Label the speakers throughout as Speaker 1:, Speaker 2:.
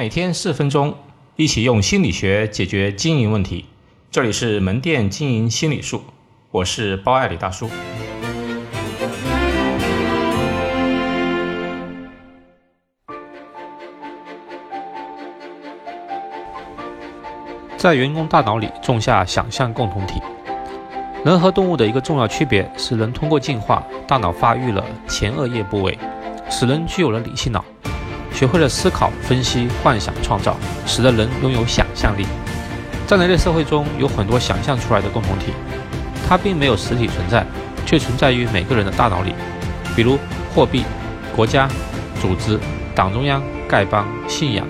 Speaker 1: 每天四分钟，一起用心理学解决经营问题。这里是门店经营心理术，我是包爱李大叔。
Speaker 2: 在员工大脑里种下想象共同体。人和动物的一个重要区别是，人通过进化，大脑发育了前额叶部位，使人具有了理性脑，学会了思考、分析、幻想、创造，使得人拥有想象力。在人类社会中有很多想象出来的共同体，它并没有实体存在，却存在于每个人的大脑里，比如货币、国家、组织、党中央、丐帮、信仰、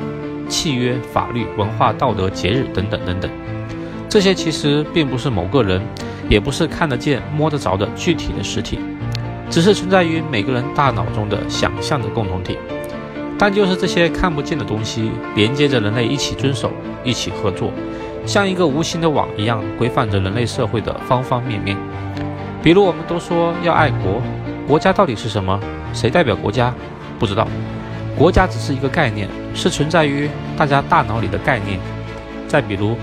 Speaker 2: 契约、法律、文化、道德、节日等等等等。这些其实并不是某个人。也不是看得见、摸得着的具体的实体，只是存在于每个人大脑中的想象的共同体。但就是这些看不见的东西，连接着人类一起遵守、一起合作，像一个无形的网一样，规范着人类社会的方方面面。比如，我们都说要爱国，国家到底是什么？谁代表国家？不知道。国家只是一个概念，是存在于大家大脑里的概念。再比如，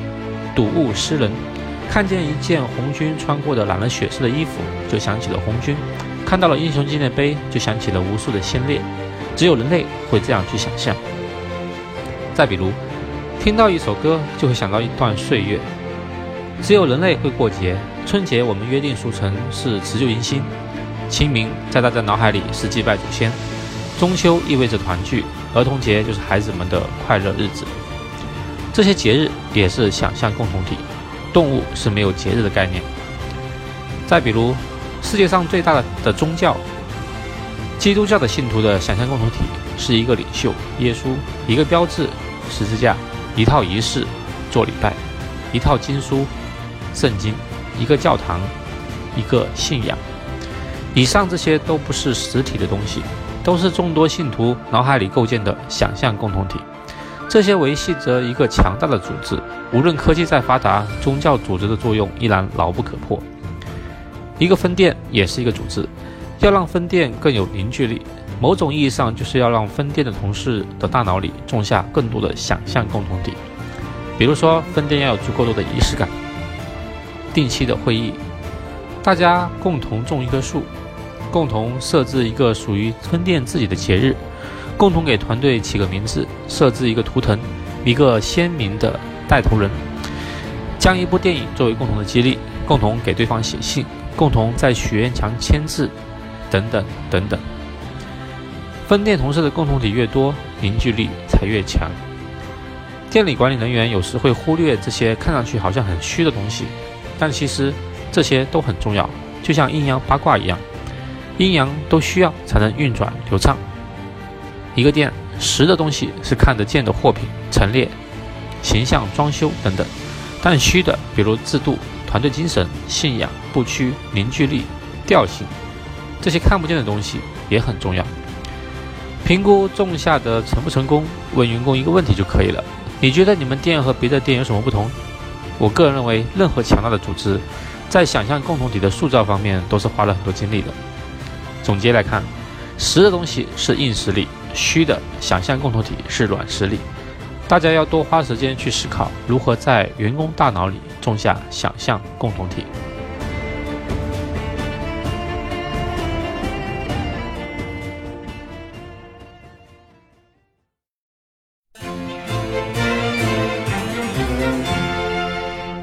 Speaker 2: 睹物思人。看见一件红军穿过的染了血色的衣服，就想起了红军；看到了英雄纪念碑，就想起了无数的先烈。只有人类会这样去想象。再比如，听到一首歌，就会想到一段岁月。只有人类会过节，春节我们约定俗成是辞旧迎新，清明在大家脑海里是祭拜祖先，中秋意味着团聚，儿童节就是孩子们的快乐日子。这些节日也是想象共同体。动物是没有节日的概念。再比如，世界上最大的宗教——基督教的信徒的想象共同体是一个领袖耶稣，一个标志十字架，一套仪式做礼拜，一套经书圣经，一个教堂，一个信仰。以上这些都不是实体的东西，都是众多信徒脑海里构建的想象共同体。这些维系着一个强大的组织，无论科技再发达，宗教组织的作用依然牢不可破。一个分店也是一个组织，要让分店更有凝聚力，某种意义上就是要让分店的同事的大脑里种下更多的想象共同体。比如说，分店要有足够多的仪式感，定期的会议，大家共同种一棵树，共同设置一个属于分店自己的节日。共同给团队起个名字，设置一个图腾，一个鲜明的带头人，将一部电影作为共同的激励，共同给对方写信，共同在许愿墙签字，等等等等。分店同事的共同体越多，凝聚力才越强。店里管理人员有时会忽略这些看上去好像很虚的东西，但其实这些都很重要，就像阴阳八卦一样，阴阳都需要才能运转流畅。一个店实的东西是看得见的货品陈列、形象装修等等，但虚的，比如制度、团队精神、信仰、不屈、凝聚力、调性，这些看不见的东西也很重要。评估种下的成不成功，问员工一个问题就可以了：你觉得你们店和别的店有什么不同？我个人认为，任何强大的组织，在想象共同体的塑造方面都是花了很多精力的。总结来看，实的东西是硬实力。虚的想象共同体是软实力，大家要多花时间去思考如何在员工大脑里种下想象共同体。